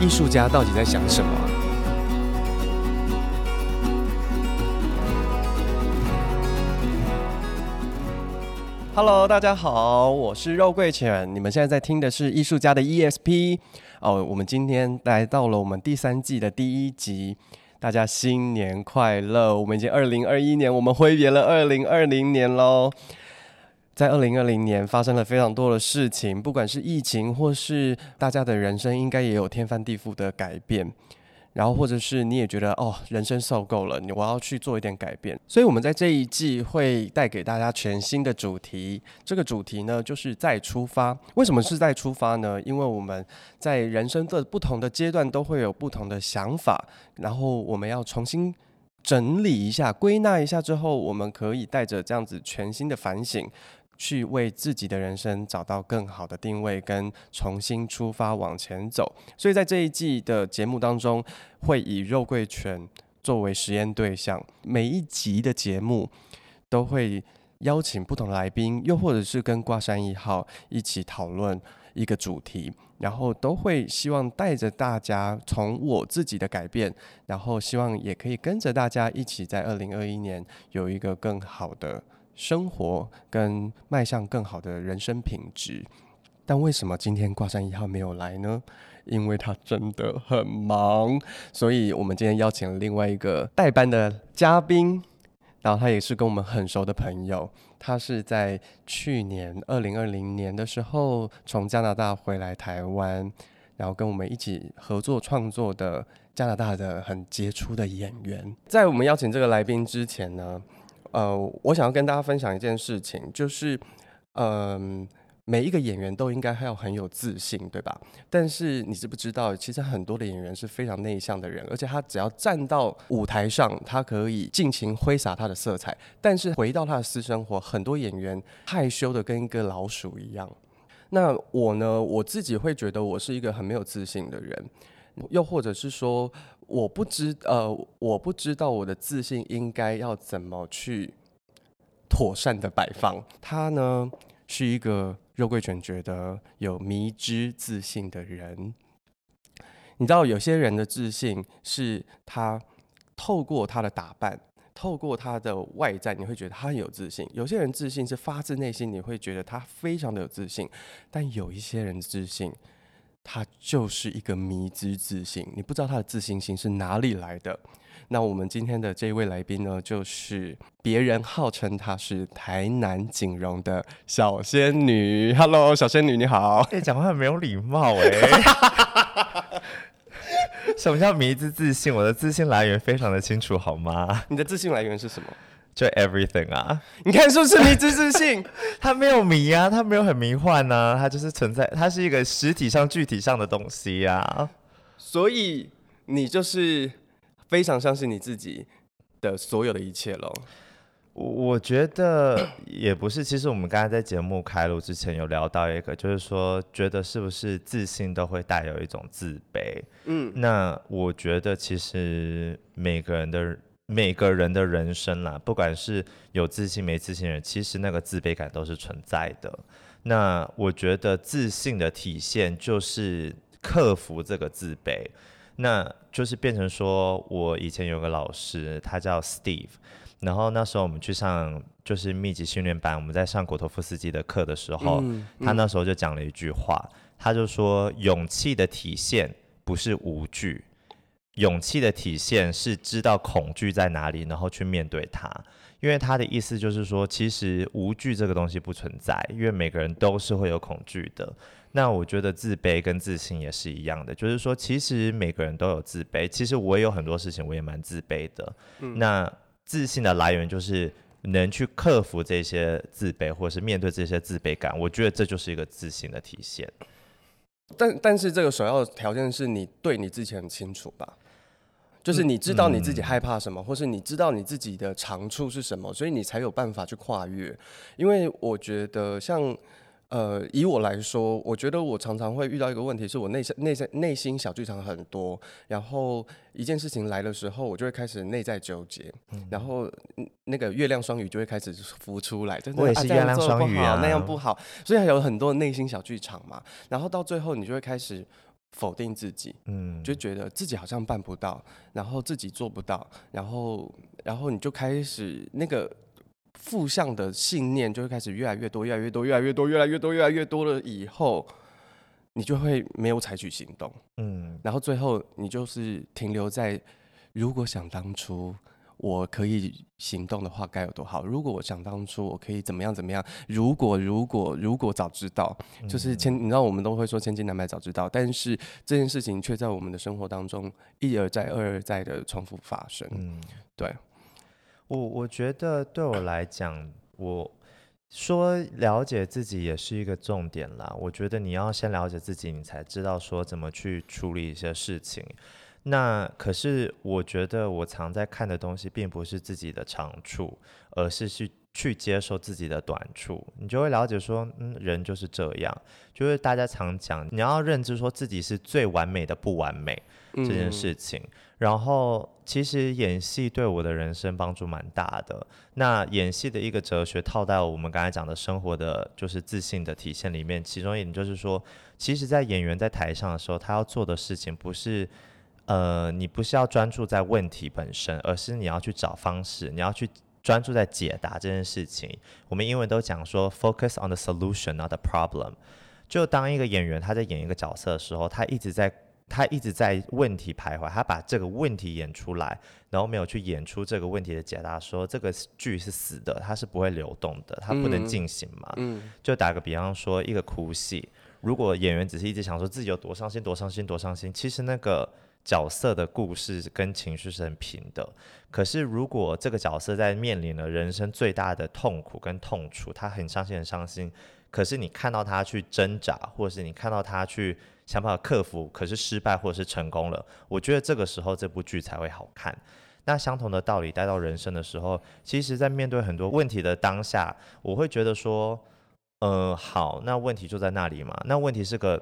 艺术家到底在想什么啊？Hello，大家好，我是肉桂犬。你们现在在听的是艺术家的 ESP 哦。我们今天来到了我们第三季的第一集，大家新年快乐！我们已经二零二一年，我们挥别了二零二零年喽。在二零二零年发生了非常多的事情，不管是疫情，或是大家的人生，应该也有天翻地覆的改变。然后，或者是你也觉得哦，人生受够了，你我要去做一点改变。所以，我们在这一季会带给大家全新的主题。这个主题呢，就是再出发。为什么是再出发呢？因为我们在人生的不同的阶段都会有不同的想法，然后我们要重新整理一下、归纳一下之后，我们可以带着这样子全新的反省。去为自己的人生找到更好的定位，跟重新出发往前走。所以在这一季的节目当中，会以肉桂犬作为实验对象。每一集的节目都会邀请不同来宾，又或者是跟挂山一号一起讨论一个主题，然后都会希望带着大家从我自己的改变，然后希望也可以跟着大家一起在二零二一年有一个更好的。生活跟迈向更好的人生品质，但为什么今天挂山一号没有来呢？因为他真的很忙，所以我们今天邀请了另外一个代班的嘉宾，然后他也是跟我们很熟的朋友，他是在去年二零二零年的时候从加拿大回来台湾，然后跟我们一起合作创作的加拿大的很杰出的演员。在我们邀请这个来宾之前呢，呃，我想要跟大家分享一件事情，就是，嗯、每一个演员都应该要很有自信，对吧？但是你知不知道，其实很多的演员是非常内向的人，而且他只要站到舞台上，他可以尽情挥洒他的色彩，但是回到他的私生活，很多演员害羞的跟一个老鼠一样。那我呢，我自己会觉得我是一个很没有自信的人，又或者是说。我不知呃，我不知道我的自信应该要怎么去妥善的摆放。他呢是一个肉桂犬觉得有迷之自信的人。你知道有些人的自信是他透过他的打扮，透过他的外在，你会觉得他很有自信。有些人自信是发自内心，你会觉得他非常的有自信。但有一些人自信。他就是一个迷之自信，你不知道他的自信心是哪里来的。那我们今天的这一位来宾呢，就是别人号称她是台南锦荣的小仙女。Hello，小仙女你好。哎、欸，讲话很没有礼貌哎、欸。什么叫迷之自信？我的自信来源非常的清楚，好吗？你的自信来源是什么？就 everything 啊，你看是不是迷之自信？他没有迷啊，他没有很迷幻呢、啊，他就是存在，他是一个实体上具体上的东西、啊。所以你就是非常相信你自己的所有的一切喽。我觉得 也不是，其实我们刚才在节目开录之前有聊到一个，就是说觉得是不是自信都会带有一种自卑？嗯，那我觉得其实每个人的。每个人的人生啦，不管是有自信没自信的人，其实那个自卑感都是存在的。那我觉得自信的体现就是克服这个自卑，那就是变成说，我以前有个老师，他叫 Steve，然后那时候我们去上就是密集训练班，我们在上果陀夫斯基的课的时候，嗯嗯、他那时候就讲了一句话，他就说，勇气的体现不是无惧。勇气的体现是知道恐惧在哪里，然后去面对它。因为他的意思就是说，其实无惧这个东西不存在，因为每个人都是会有恐惧的。那我觉得自卑跟自信也是一样的，就是说，其实每个人都有自卑。其实我也有很多事情，我也蛮自卑的。嗯。那自信的来源就是能去克服这些自卑，或者是面对这些自卑感。我觉得这就是一个自信的体现。但但是这个首要条件是你对你自己很清楚吧？就是你知道你自己害怕什么，嗯、或是你知道你自己的长处是什么，所以你才有办法去跨越。因为我觉得像。呃，以我来说，我觉得我常常会遇到一个问题，是我内心内心内心小剧场很多，然后一件事情来的时候，我就会开始内在纠结，嗯、然后那个月亮双鱼就会开始浮出来，真的，我也是月亮双鱼啊，那样不好，所以还有很多内心小剧场嘛，然后到最后你就会开始否定自己，嗯，就觉得自己好像办不到，然后自己做不到，然后然后你就开始那个。负向的信念就会开始越来越多，越来越多，越来越多，越来越多，越来越多了以后，你就会没有采取行动，嗯，然后最后你就是停留在，如果想当初我可以行动的话该有多好，如果我想当初我可以怎么样怎么样，如果如果如果早知道，就是千，你知道我们都会说千金难买早知道，但是这件事情却在我们的生活当中一而再，二而再的重复发生，嗯，对。我我觉得对我来讲，我说了解自己也是一个重点啦。我觉得你要先了解自己，你才知道说怎么去处理一些事情。那可是我觉得我常在看的东西，并不是自己的长处，而是去去接受自己的短处。你就会了解说，嗯，人就是这样，就是大家常讲，你要认知说自己是最完美的不完美这件事情。嗯然后，其实演戏对我的人生帮助蛮大的。那演戏的一个哲学套在我们刚才讲的生活的，就是自信的体现里面。其中一点就是说，其实，在演员在台上的时候，他要做的事情不是，呃，你不是要专注在问题本身，而是你要去找方式，你要去专注在解答这件事情。我们英文都讲说，focus on the solution, not the problem。就当一个演员他在演一个角色的时候，他一直在。他一直在问题徘徊，他把这个问题演出来，然后没有去演出这个问题的解答，说这个剧是死的，它是不会流动的，它不能进行嘛。嗯，就打个比方说，一个哭戏，如果演员只是一直想说自己有多伤心、多伤心、多伤心，其实那个角色的故事跟情绪是很平的。可是如果这个角色在面临了人生最大的痛苦跟痛楚，他很伤心、很伤心，可是你看到他去挣扎，或者是你看到他去。想办法克服，可是失败或者是成功了，我觉得这个时候这部剧才会好看。那相同的道理带到人生的时候，其实在面对很多问题的当下，我会觉得说，呃，好，那问题就在那里嘛。那问题是个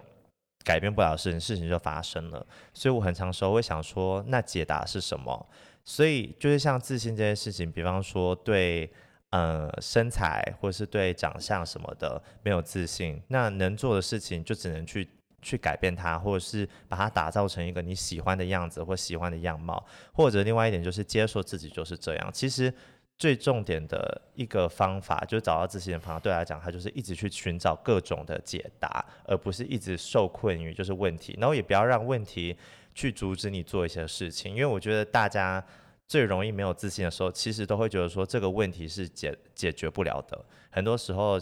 改变不了事情，事情就发生了。所以我很常时候会想说，那解答是什么？所以就是像自信这件事情，比方说对呃身材或是对长相什么的没有自信，那能做的事情就只能去。去改变它，或者是把它打造成一个你喜欢的样子或喜欢的样貌，或者另外一点就是接受自己就是这样。其实最重点的一个方法，就是找到自信的方法。对来讲，它就是一直去寻找各种的解答，而不是一直受困于就是问题。然后也不要让问题去阻止你做一些事情，因为我觉得大家最容易没有自信的时候，其实都会觉得说这个问题是解解决不了的。很多时候。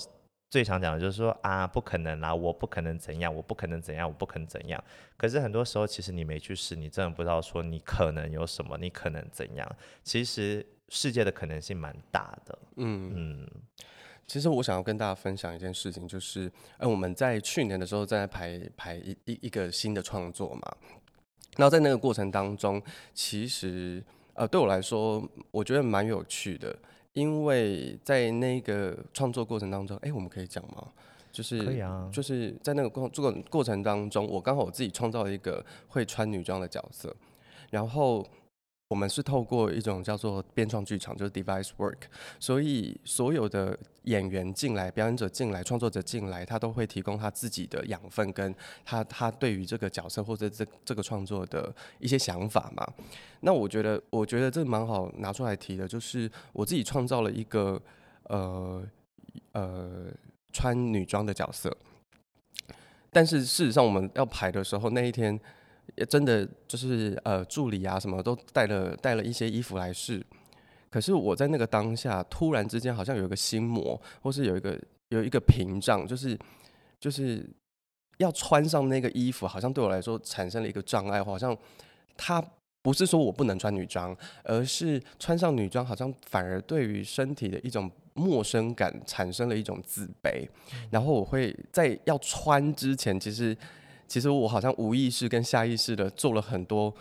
最常讲的就是说啊，不可能啦，我不可能怎样，我不可能怎样，我不可能怎样。可是很多时候，其实你没去试，你真的不知道说你可能有什么，你可能怎样。其实世界的可能性蛮大的。嗯嗯。其实我想要跟大家分享一件事情，就是，呃，我们在去年的时候在排排一一一个新的创作嘛。然后在那个过程当中，其实呃，对我来说，我觉得蛮有趣的。因为在那个创作过程当中，哎，我们可以讲吗？就是可以啊，就是在那个过这个过程当中，我刚好我自己创造了一个会穿女装的角色，然后。我们是透过一种叫做编创剧场，就是 device work，所以所有的演员进来、表演者进来、创作者进来，他都会提供他自己的养分，跟他他对于这个角色或者这这个创作的一些想法嘛。那我觉得，我觉得这蛮好拿出来提的，就是我自己创造了一个呃呃穿女装的角色，但是事实上我们要排的时候，那一天。也真的就是呃，助理啊，什么都带了带了一些衣服来试。可是我在那个当下，突然之间好像有一个心魔，或是有一个有一个屏障，就是就是要穿上那个衣服，好像对我来说产生了一个障碍。好像它不是说我不能穿女装，而是穿上女装，好像反而对于身体的一种陌生感产生了一种自卑。然后我会在要穿之前，其实。其实我好像无意识跟下意识的做了很多。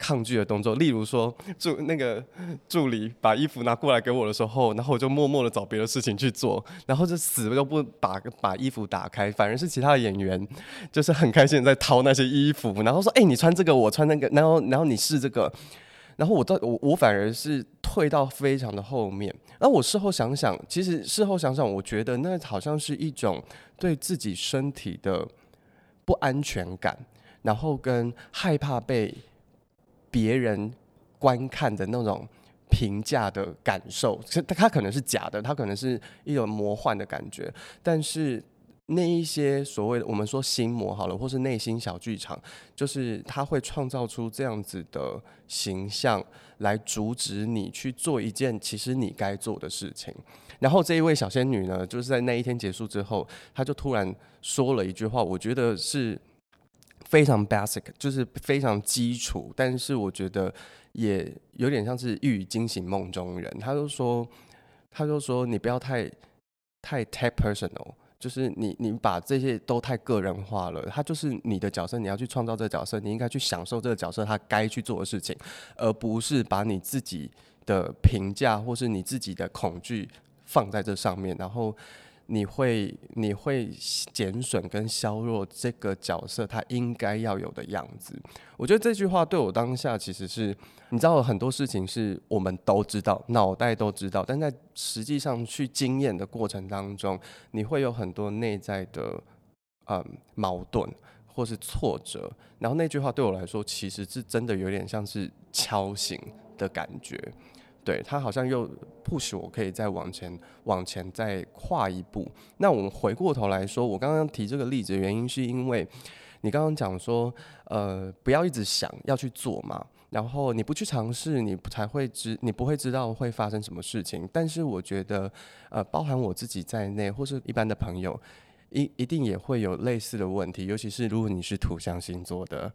抗拒的动作，例如说助那个助理把衣服拿过来给我的时候，然后我就默默的找别的事情去做，然后就死都不把把衣服打开，反而是其他的演员就是很开心在掏那些衣服，然后说：“哎、你穿这个，我穿那个，然后然后你试这个。”然后我到我我反而是退到非常的后面。然后我事后想想，其实事后想想，我觉得那好像是一种对自己身体的不安全感，然后跟害怕被。别人观看的那种评价的感受，其实它可能是假的，它可能是一种魔幻的感觉。但是那一些所谓的我们说心魔好了，或是内心小剧场，就是他会创造出这样子的形象，来阻止你去做一件其实你该做的事情。然后这一位小仙女呢，就是在那一天结束之后，她就突然说了一句话，我觉得是。非常 basic，就是非常基础，但是我觉得也有点像是一语惊醒梦中人。她就说，她就说你不要太太太 personal，就是你你把这些都太个人化了。他就是你的角色，你要去创造这个角色，你应该去享受这个角色他该去做的事情，而不是把你自己的评价或是你自己的恐惧放在这上面，然后。你会你会减损跟削弱这个角色他应该要有的样子。我觉得这句话对我当下其实是，你知道很多事情是我们都知道，脑袋都知道，但在实际上去经验的过程当中，你会有很多内在的嗯矛盾或是挫折。然后那句话对我来说，其实是真的有点像是敲醒的感觉。对，他好像又 push 我，可以再往前，往前再跨一步。那我们回过头来说，我刚刚提这个例子的原因，是因为你刚刚讲说，呃，不要一直想要去做嘛，然后你不去尝试，你才会知，你不会知道会发生什么事情。但是我觉得，呃，包含我自己在内，或是一般的朋友。一一定也会有类似的问题，尤其是如果你是土象星座的，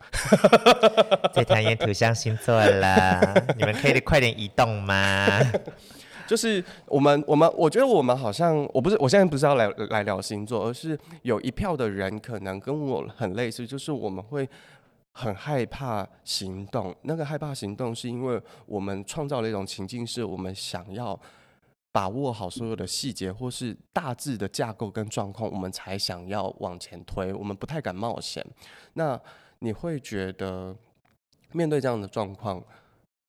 最讨厌土象星座了。你们可以快点移动吗？就是我们，我们，我觉得我们好像，我不是，我现在不是要来来聊星座，而是有一票的人可能跟我很类似，就是我们会很害怕行动。那个害怕行动，是因为我们创造了一种情境，是我们想要。把握好所有的细节，或是大致的架构跟状况，我们才想要往前推。我们不太敢冒险。那你会觉得，面对这样的状况，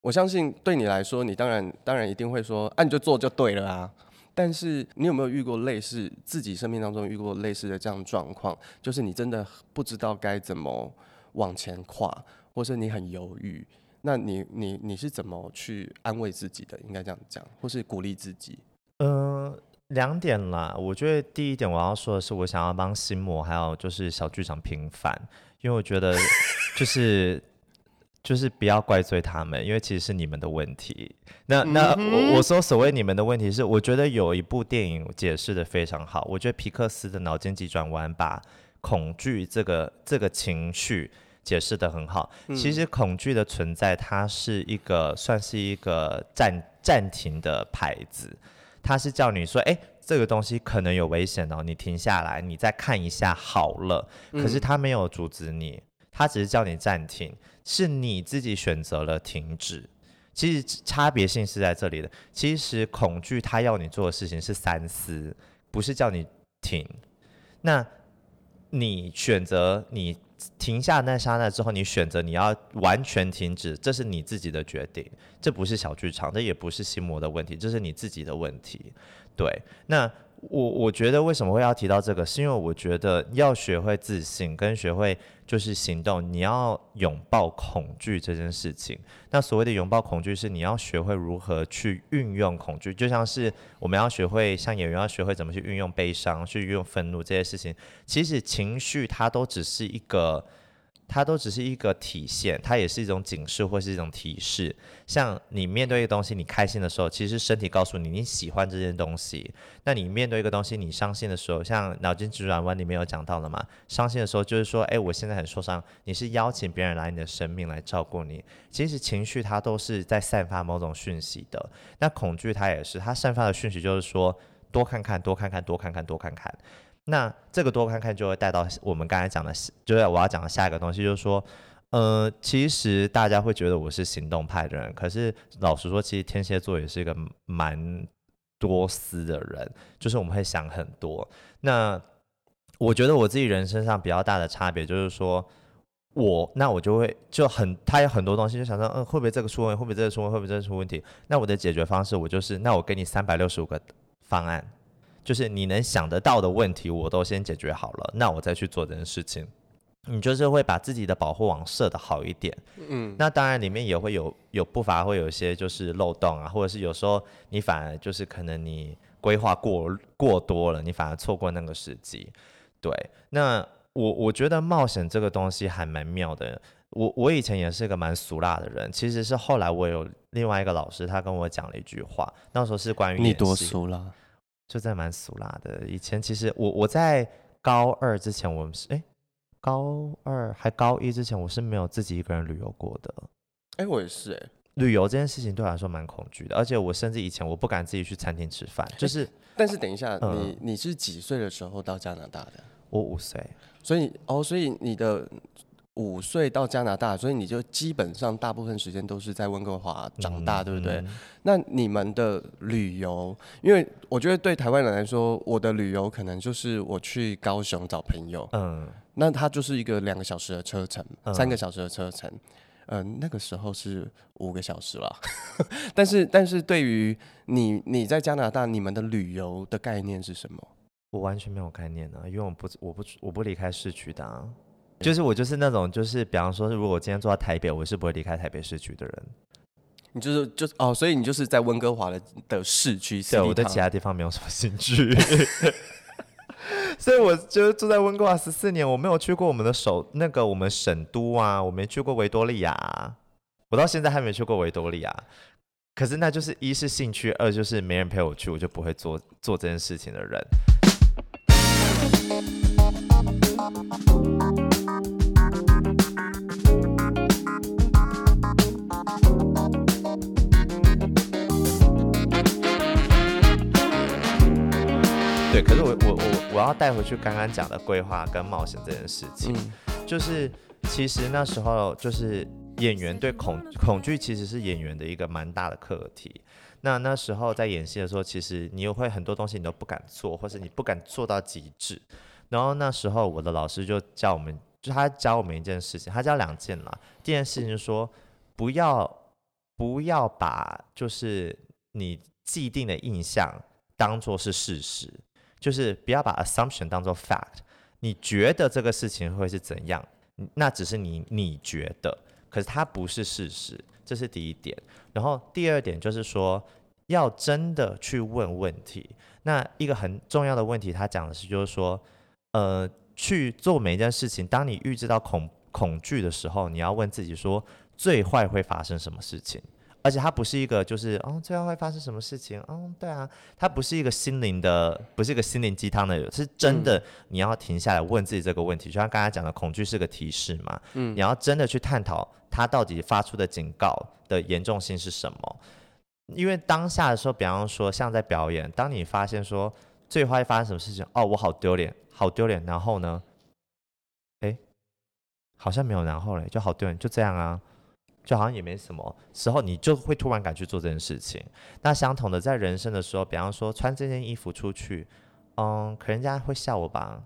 我相信对你来说，你当然当然一定会说，啊，你就做就对了啊。但是你有没有遇过类似自己生命当中遇过类似的这样状况？就是你真的不知道该怎么往前跨，或是你很犹豫。那你你你是怎么去安慰自己的？应该这样讲，或是鼓励自己？嗯、呃，两点啦。我觉得第一点我要说的是，我想要帮心魔还有就是小剧场平反，因为我觉得就是 就是不要怪罪他们，因为其实是你们的问题。那那我我说所谓你们的问题是，我觉得有一部电影解释的非常好。我觉得皮克斯的脑筋急转弯把恐惧这个这个情绪。解释的很好。其实恐惧的存在，它是一个算是一个暂暂停的牌子，它是叫你说，哎，这个东西可能有危险哦，你停下来，你再看一下好了。可是它没有阻止你，它只是叫你暂停，是你自己选择了停止。其实差别性是在这里的。其实恐惧它要你做的事情是三思，不是叫你停。那你选择你。停下那刹那之后，你选择你要完全停止，这是你自己的决定，这不是小剧场，这也不是心魔的问题，这是你自己的问题。对，那。我我觉得为什么会要提到这个，是因为我觉得要学会自信，跟学会就是行动，你要拥抱恐惧这件事情。那所谓的拥抱恐惧，是你要学会如何去运用恐惧，就像是我们要学会像演员要学会怎么去运用悲伤，去运用愤怒这些事情。其实情绪它都只是一个。它都只是一个体现，它也是一种警示或是一种提示。像你面对一个东西，你开心的时候，其实身体告诉你你喜欢这件东西。那你面对一个东西，你伤心的时候，像脑筋急转弯里面有讲到了嘛？伤心的时候就是说，哎，我现在很受伤。你是邀请别人来你的生命来照顾你。其实情绪它都是在散发某种讯息的。那恐惧它也是，它散发的讯息就是说，多看看，多看看，多看看，多看看。那这个多看看就会带到我们刚才讲的，就是我要讲的下一个东西，就是说，呃，其实大家会觉得我是行动派的人，可是老实说，其实天蝎座也是一个蛮多思的人，就是我们会想很多。那我觉得我自己人生上比较大的差别就是说，我那我就会就很，他有很多东西就想说，嗯，会不会这个出问题，会不会这个出问题，会不会这个出问题？那我的解决方式，我就是，那我给你三百六十五个方案。就是你能想得到的问题，我都先解决好了，那我再去做这件事情。你就是会把自己的保护网设的好一点，嗯，那当然里面也会有有不乏会有一些就是漏洞啊，或者是有时候你反而就是可能你规划过过多了，你反而错过那个时机。对，那我我觉得冒险这个东西还蛮妙的。我我以前也是个蛮俗辣的人，其实是后来我有另外一个老师，他跟我讲了一句话，那时候是关于你多俗辣。就在蛮俗辣的。以前其实我我在高二之前，我们是哎、欸、高二还高一之前，我是没有自己一个人旅游过的。哎、欸，我也是哎、欸。旅游这件事情对我来说蛮恐惧的，而且我甚至以前我不敢自己去餐厅吃饭。就是、欸，但是等一下，嗯、你你是几岁的时候到加拿大的？我五岁。所以哦，所以你的。五岁到加拿大，所以你就基本上大部分时间都是在温哥华长大，嗯、对不对？嗯、那你们的旅游，因为我觉得对台湾人来说，我的旅游可能就是我去高雄找朋友，嗯，那它就是一个两个小时的车程，嗯、三个小时的车程，嗯、呃，那个时候是五个小时了。但是，但是对于你，你在加拿大，你们的旅游的概念是什么？我完全没有概念啊，因为我不，我不，我不离开市区的、啊。就是我就是那种就是，比方说，如果我今天住在台北，我是不会离开台北市区的人。你就是就哦，所以你就是在温哥华的的市区。对，我对其他地方没有什么兴趣。所以我就住在温哥华十四年，我没有去过我们的首那个我们省都啊，我没去过维多利亚，我到现在还没去过维多利亚。可是那就是一是兴趣，二就是没人陪我去，我就不会做做这件事情的人。对，可是我我我我要带回去刚刚讲的规划跟冒险这件事情，嗯、就是其实那时候就是演员对恐恐惧其实是演员的一个蛮大的课题。那那时候在演戏的时候，其实你又会很多东西你都不敢做，或是你不敢做到极致。然后那时候我的老师就教我们，就他教我们一件事情，他教两件啦。第一件事情就是说，不要不要把就是你既定的印象当做是事实。就是不要把 assumption 当做 fact，你觉得这个事情会是怎样，那只是你你觉得，可是它不是事实，这是第一点。然后第二点就是说，要真的去问问题。那一个很重要的问题，他讲的是，就是说，呃，去做每一件事情，当你预知到恐恐惧的时候，你要问自己说，最坏会发生什么事情？而且它不是一个，就是哦，最后会发生什么事情？哦，对啊，它不是一个心灵的，不是一个心灵鸡汤的，是真的。你要停下来问自己这个问题，就像刚才讲的，恐惧是个提示嘛。嗯，你要真的去探讨它到底发出的警告的严重性是什么？因为当下的时候，比方说像在表演，当你发现说最坏会发生什么事情，哦，我好丢脸，好丢脸，然后呢？诶，好像没有然后嘞，就好丢脸，就这样啊。就好像也没什么时候，你就会突然敢去做这件事情。那相同的，在人生的时候，比方说穿这件衣服出去，嗯，可人家会笑我吧？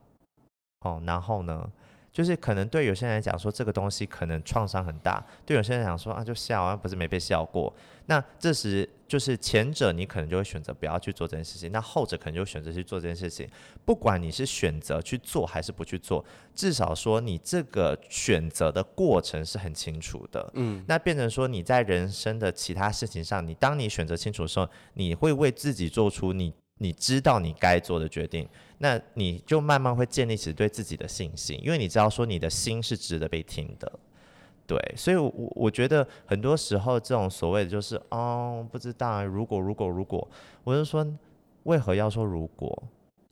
哦，然后呢？就是可能对有些人来讲说这个东西可能创伤很大，对有些人来讲说啊就笑啊，不是没被笑过。那这时就是前者你可能就会选择不要去做这件事情，那后者可能就选择去做这件事情。不管你是选择去做还是不去做，至少说你这个选择的过程是很清楚的。嗯，那变成说你在人生的其他事情上，你当你选择清楚的时候，你会为自己做出你。你知道你该做的决定，那你就慢慢会建立起对自己的信心，因为你知道说你的心是值得被听的，对，所以我，我我觉得很多时候这种所谓的就是哦，不知道，如果如果如果，我就说，为何要说如果？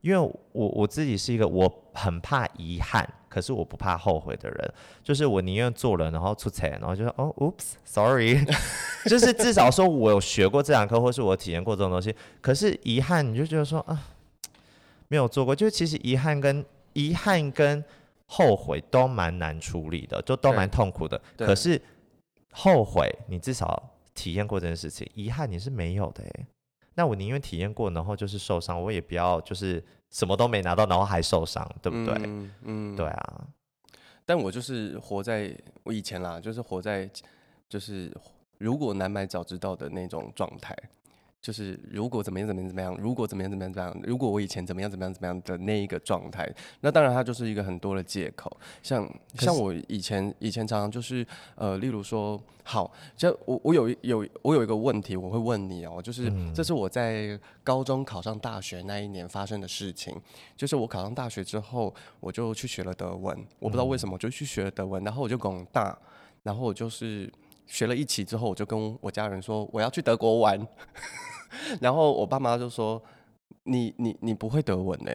因为我我自己是一个我很怕遗憾。可是我不怕后悔的人，就是我宁愿做了，然后出彩，然后就说哦，oops，sorry，就是至少说我有学过这堂课，或是我体验过这种东西。可是遗憾，你就觉得说啊，没有做过，就是其实遗憾跟遗憾跟后悔都蛮难处理的，就都蛮痛苦的。可是后悔，你至少体验过这件事情，遗憾你是没有的哎。那我宁愿体验过，然后就是受伤，我也不要就是什么都没拿到，然后还受伤，对不对？嗯，嗯对啊。但我就是活在我以前啦，就是活在就是如果难买早知道的那种状态。就是如果怎么样怎么样怎么样，如果怎么样怎么样怎么样，如果我以前怎么样怎么样怎么样的那一个状态，那当然它就是一个很多的借口。像像我以前以前常常就是呃，例如说，好，就我我有有我有一个问题，我会问你哦，就是这是我在高中考上大学那一年发生的事情。就是我考上大学之后，我就去学了德文，我不知道为什么我就去学了德文，然后我就拱大，然后我就是学了一期之后，我就跟我家人说我要去德国玩。然后我爸妈就说：“你你你不会德文呢？”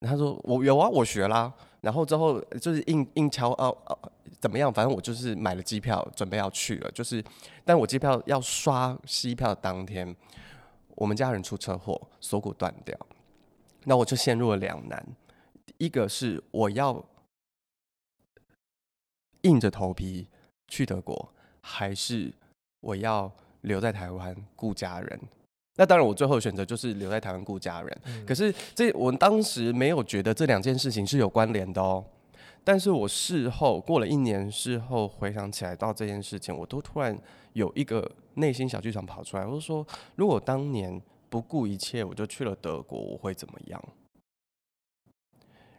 他说：“我有啊，我学啦。”然后之后就是硬硬敲哦哦，怎么样？反正我就是买了机票，准备要去了。就是，但我机票要刷机票当天，我们家人出车祸，锁骨断掉。那我就陷入了两难：一个是我要硬着头皮去德国，还是我要？留在台湾顾家人，那当然我最后选择就是留在台湾顾家人。嗯、可是这我当时没有觉得这两件事情是有关联的哦。但是我事后过了一年，事后回想起来到这件事情，我都突然有一个内心小剧场跑出来，我就说：如果当年不顾一切我就去了德国，我会怎么样？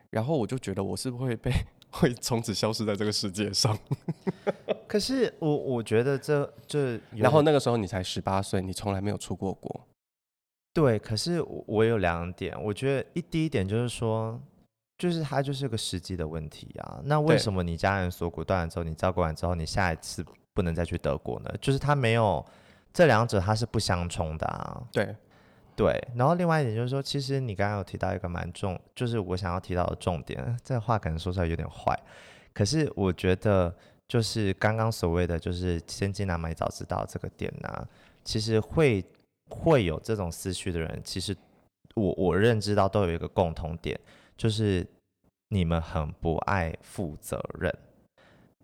然后我就觉得我是不是会被 会从此消失在这个世界上？可是我我觉得这这，然后那个时候你才十八岁，你从来没有出过国。对，可是我有两点，我觉得一第一点就是说，就是它就是个实际的问题啊。那为什么你家人锁骨断了之后，你照顾完之后，你下一次不能再去德国呢？就是它没有这两者，它是不相冲的啊。对对，然后另外一点就是说，其实你刚刚有提到一个蛮重，就是我想要提到的重点，这话可能说出来有点坏，可是我觉得。就是刚刚所谓的，就是千金难买早知道这个点呢、啊，其实会会有这种思绪的人，其实我我认知到都有一个共同点，就是你们很不爱负责任，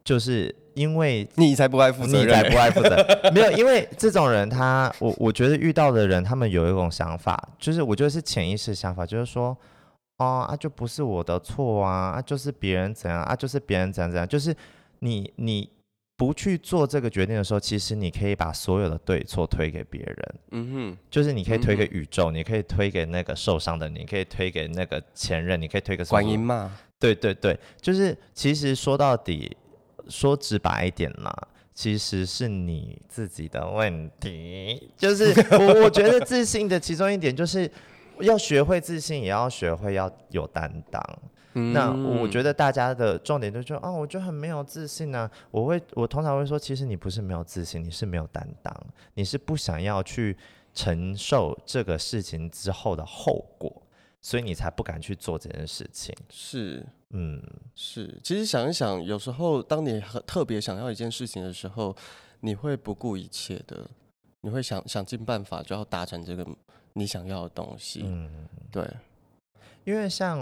就是因为你才不爱负责任，你才不爱负责任，没有，因为这种人他，我我觉得遇到的人，他们有一种想法，就是我觉得是潜意识想法，就是说，哦啊，就不是我的错啊，啊，就是别人怎样啊，就是别人怎样怎样，就是。你你不去做这个决定的时候，其实你可以把所有的对错推给别人。嗯哼，就是你可以推给宇宙，嗯、你可以推给那个受伤的你，你可以推给那个前任，你可以推给观音嘛？对对对，就是其实说到底，说直白一点嘛，其实是你自己的问题。就是我我觉得自信的其中一点，就是要学会自信，也要学会要有担当。那我觉得大家的重点就是说，哦，我就很没有自信呢、啊。我会，我通常会说，其实你不是没有自信，你是没有担当，你是不想要去承受这个事情之后的后果，所以你才不敢去做这件事情。是，嗯，是。其实想一想，有时候当你很特别想要一件事情的时候，你会不顾一切的，你会想想尽办法就要达成这个你想要的东西。嗯，对。因为像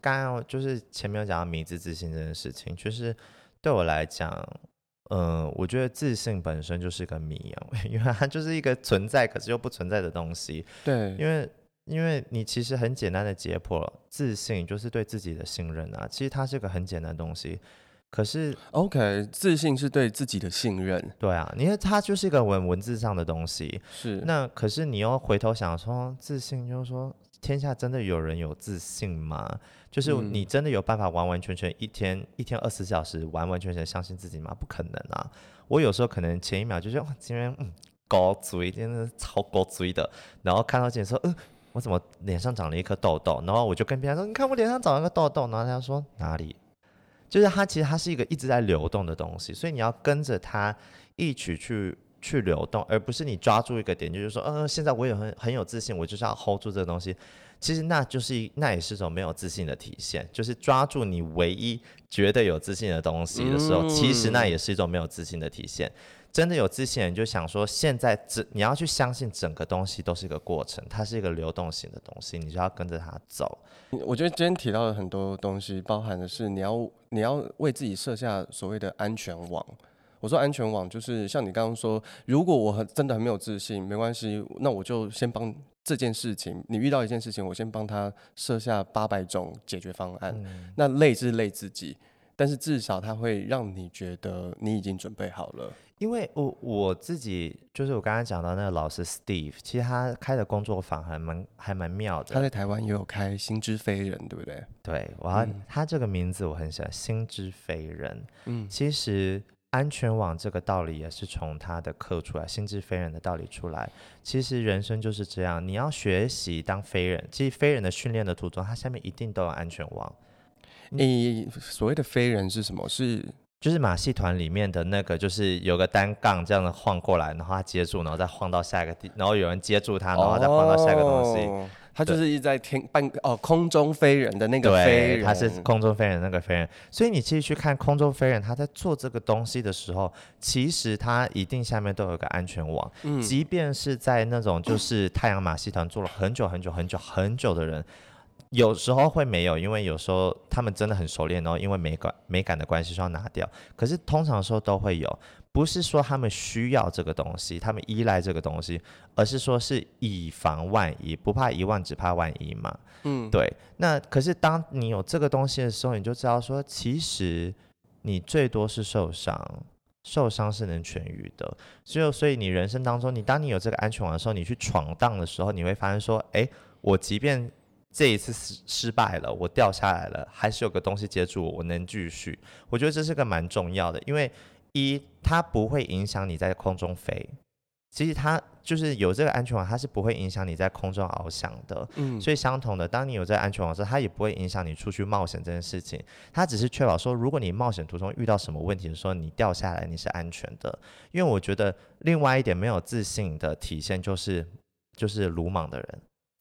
刚刚就是前面有讲到迷之自信这件事情，就是对我来讲，嗯、呃，我觉得自信本身就是个谜啊，因为它就是一个存在可是又不存在的东西。对，因为因为你其实很简单的解剖自信就是对自己的信任啊，其实它是个很简单的东西。可是，OK，自信是对自己的信任。对啊，因为它就是一个文文字上的东西。是。那可是你又回头想说，自信就是说。天下真的有人有自信吗？就是你真的有办法完完全全一天、嗯、一天二十四小时完完全全相信自己吗？不可能啊！我有时候可能前一秒就觉得哇，今天嗯高追，真的超高追的，然后看到自己说，嗯、呃，我怎么脸上长了一颗痘痘？然后我就跟别人说，你看我脸上长了一个痘痘，然后他说哪里？就是它其实它是一个一直在流动的东西，所以你要跟着它一起去。去流动，而不是你抓住一个点，就是说，嗯、呃，现在我也很很有自信，我就是要 hold 住这个东西。其实那就是那也是一种没有自信的体现，就是抓住你唯一觉得有自信的东西的时候，嗯、其实那也是一种没有自信的体现。真的有自信人就想说，现在整你要去相信整个东西都是一个过程，它是一个流动性的东西，你就要跟着它走。我觉得今天提到的很多东西，包含的是你要你要为自己设下所谓的安全网。我说安全网就是像你刚刚说，如果我很真的很没有自信，没关系，那我就先帮这件事情，你遇到一件事情，我先帮他设下八百种解决方案。嗯、那累是累自己，但是至少它会让你觉得你已经准备好了。因为我我自己就是我刚刚讲到那个老师 Steve，其实他开的工作坊还蛮还蛮妙的。他在台湾也有开心之飞人，对不对？对，我要、嗯、他这个名字我很喜欢，心之飞人。嗯，其实安全网这个道理也是从他的课出来，心智飞人的道理出来。其实人生就是这样，你要学习当飞人。其实飞人的训练的途中，它下面一定都有安全网。你所谓的飞人是什么？是就是马戏团里面的那个，就是有个单杠这样的晃过来，然后他接住，然后再晃到下一个地，然后有人接住他，然后再晃到下一个东西。哦、他就是一直在天半哦空中飞人的那个飞人，他是空中飞人那个飞人。所以你其实去看空中飞人，他在做这个东西的时候，其实他一定下面都有个安全网。嗯，即便是在那种就是太阳马戏团做了很久很久很久很久的人。有时候会没有，因为有时候他们真的很熟练，然后因为美感美感的关系，需要拿掉。可是通常时候都会有，不是说他们需要这个东西，他们依赖这个东西，而是说是以防万一，不怕一万，只怕万一嘛。嗯，对。那可是当你有这个东西的时候，你就知道说，其实你最多是受伤，受伤是能痊愈的。所以，所以你人生当中，你当你有这个安全网的时候，你去闯荡的时候，你会发现说，哎，我即便这一次失失败了，我掉下来了，还是有个东西接住我，我能继续。我觉得这是个蛮重要的，因为一它不会影响你在空中飞，其实它就是有这个安全网，它是不会影响你在空中翱翔的。嗯，所以相同的，当你有这个安全网之后，它也不会影响你出去冒险这件事情。它只是确保说，如果你冒险途中遇到什么问题的时候，你掉下来你是安全的。因为我觉得另外一点没有自信的体现就是，就是鲁莽的人。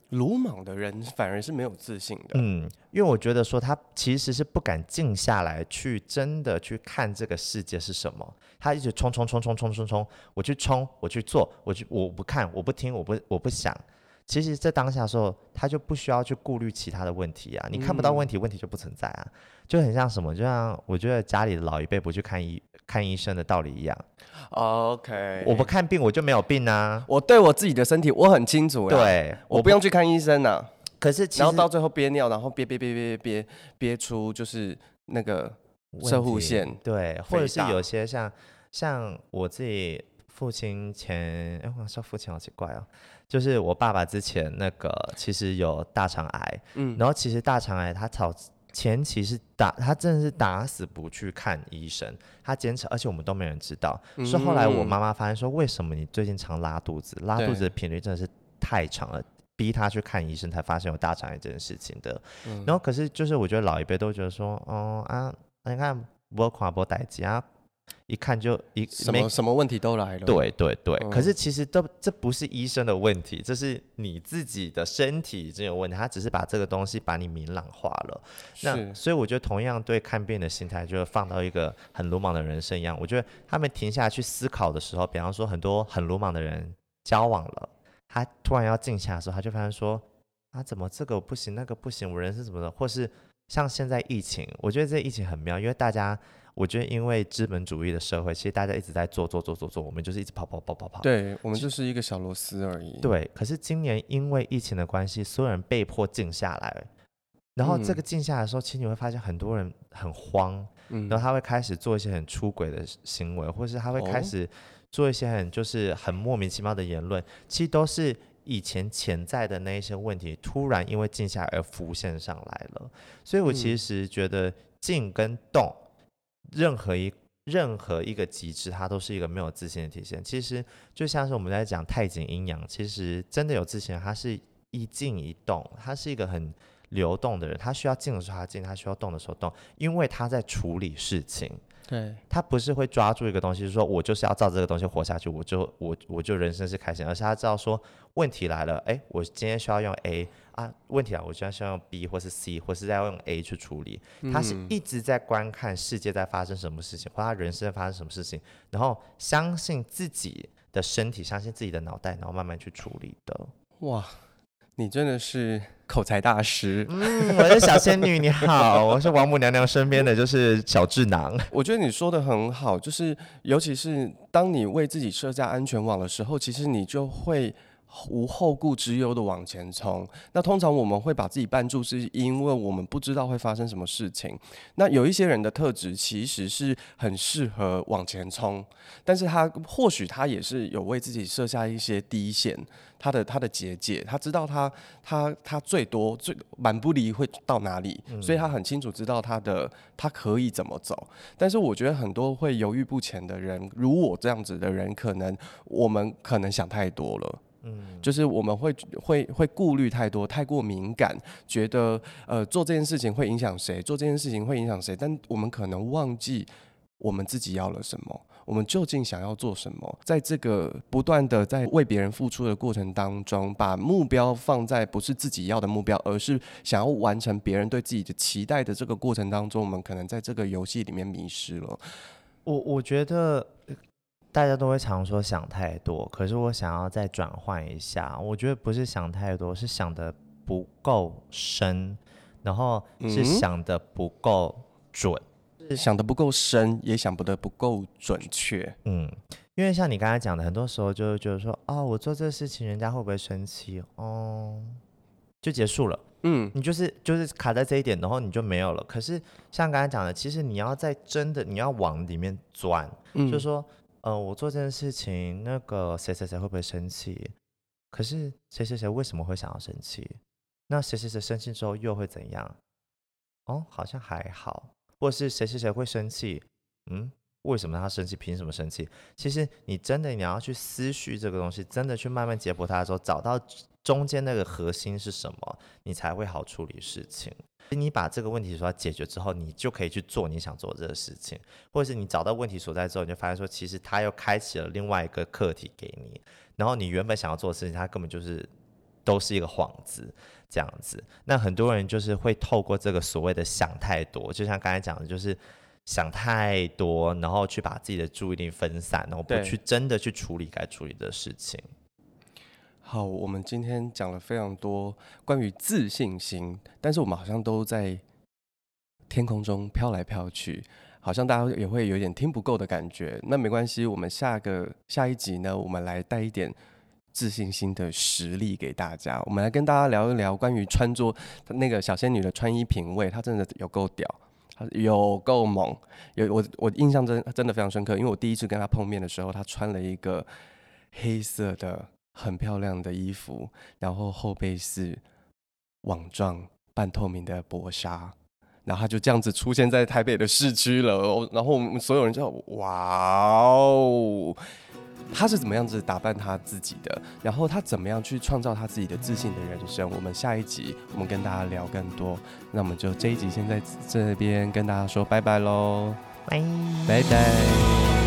鲁莽的人反而是没有自信的。嗯，因为我觉得说他其实是不敢静下来去真的去看这个世界是什么，他一直冲冲冲冲冲冲冲，我去冲，我去做，我去我不看，我不听，我不我不想。其实，在当下的时候，他就不需要去顾虑其他的问题啊。你看不到问题，问题就不存在啊。就很像什么，就像我觉得家里的老一辈不去看医看医生的道理一样。OK，我不看病，我就没有病啊。我对我自己的身体我很清楚。对，我不用去看医生啊。可是，然后到最后憋尿，然后憋憋憋憋憋憋出就是那个射护腺。对，或者是有些像像我自己父亲前，哎，我说父亲好奇怪哦。就是我爸爸之前那个其实有大肠癌，嗯，然后其实大肠癌他早前期是打他真的是打死不去看医生，他坚持，而且我们都没人知道。嗯、是后来我妈妈发现说，为什么你最近常拉肚子？拉肚子的频率真的是太长了，逼他去看医生，才发现有大肠癌这件事情的。嗯、然后可是就是我觉得老一辈都觉得说，哦啊，你看我跨波代志啊。一看就一什么什么问题都来了，对对对。嗯、可是其实都这不是医生的问题，这是你自己的身体已经有问题，他只是把这个东西把你明朗化了。那所以我觉得同样对看病的心态，就是放到一个很鲁莽的人生一样。我觉得他们停下来去思考的时候，比方说很多很鲁莽的人交往了，他突然要静下的时候，他就发现说啊，怎么这个不行，那个不行，我人生怎么的？或是像现在疫情，我觉得这疫情很妙，因为大家。我觉得，因为资本主义的社会，其实大家一直在做做做做做，我们就是一直跑跑跑跑跑。对，我们就是一个小螺丝而已。对，可是今年因为疫情的关系，所有人被迫静下来。然后这个静下来的时候，嗯、其实你会发现很多人很慌，嗯、然后他会开始做一些很出轨的行为，或是他会开始做一些很就是很莫名其妙的言论，其实都是以前潜在的那一些问题，突然因为静下来而浮现上来了。所以我其实觉得静跟动。任何一任何一个极致，它都是一个没有自信的体现。其实就像是我们在讲太极阴阳，其实真的有自信，它是一静一动，它是一个很流动的人。他需要静的时候他静，他需要动的时候动，因为他在处理事情。对，他不是会抓住一个东西，就是说我就是要照这个东西活下去，我就我我就人生是开心，而是他知道说问题来了，哎，我今天需要用 A 啊，问题来了，我今天需要用 B 或是 C，或是在用 A 去处理。他是一直在观看世界在发生什么事情，或他人生在发生什么事情，然后相信自己的身体，相信自己的脑袋，然后慢慢去处理的。哇，你真的是。口才大师，嗯，我是小仙女，你好，我是王母娘娘身边的就是小智囊。我觉得你说的很好，就是尤其是当你为自己设下安全网的时候，其实你就会无后顾之忧的往前冲。那通常我们会把自己绊住，是因为我们不知道会发生什么事情。那有一些人的特质其实是很适合往前冲，但是他或许他也是有为自己设下一些底线。他的他的结界，他知道他他他最多最满不离会到哪里，嗯，所以他很清楚知道他的他可以怎么走。但是我觉得很多会犹豫不前的人，如我这样子的人，可能我们可能想太多了，嗯，就是我们会会会顾虑太多，太过敏感，觉得呃做这件事情会影响谁，做这件事情会影响谁，但我们可能忘记我们自己要了什么。我们究竟想要做什么？在这个不断的在为别人付出的过程当中，把目标放在不是自己要的目标，而是想要完成别人对自己的期待的这个过程当中，我们可能在这个游戏里面迷失了。我我觉得大家都会常说想太多，可是我想要再转换一下，我觉得不是想太多，是想的不够深，然后是想的不够准。嗯想的不够深，也想不得不够准确。嗯，因为像你刚才讲的，很多时候就是觉得说，哦，我做这个事情，人家会不会生气？哦，就结束了。嗯，你就是就是卡在这一点，然后你就没有了。可是像刚才讲的，其实你要在真的，你要往里面钻，嗯，就是说，呃，我做这件事情，那个谁谁谁会不会生气？可是谁谁谁为什么会想要生气？那谁谁谁生气之后又会怎样？哦，好像还好。或是谁谁谁会生气？嗯，为什么他生气？凭什么生气？其实你真的你要去思绪这个东西，真的去慢慢解剖它的时候，找到中间那个核心是什么，你才会好处理事情。你把这个问题说解决之后，你就可以去做你想做的这个事情，或者是你找到问题所在之后，你就发现说，其实他又开启了另外一个课题给你，然后你原本想要做的事情，它根本就是都是一个幌子。这样子，那很多人就是会透过这个所谓的想太多，就像刚才讲的，就是想太多，然后去把自己的注意力分散，然后不去真的去处理该处理的事情。好，我们今天讲了非常多关于自信心，但是我们好像都在天空中飘来飘去，好像大家也会有点听不够的感觉。那没关系，我们下个下一集呢，我们来带一点。自信心的实力给大家，我们来跟大家聊一聊关于穿着那个小仙女的穿衣品味，她真的有够屌，她有够猛，有我我印象真真的非常深刻，因为我第一次跟她碰面的时候，她穿了一个黑色的很漂亮的衣服，然后后背是网状半透明的薄纱，然后他就这样子出现在台北的市区了，然后我们所有人就哇哦。他是怎么样子打扮他自己的？然后他怎么样去创造他自己的自信的人生？我们下一集我们跟大家聊更多。那我们就这一集先在这边跟大家说拜拜喽，拜拜拜。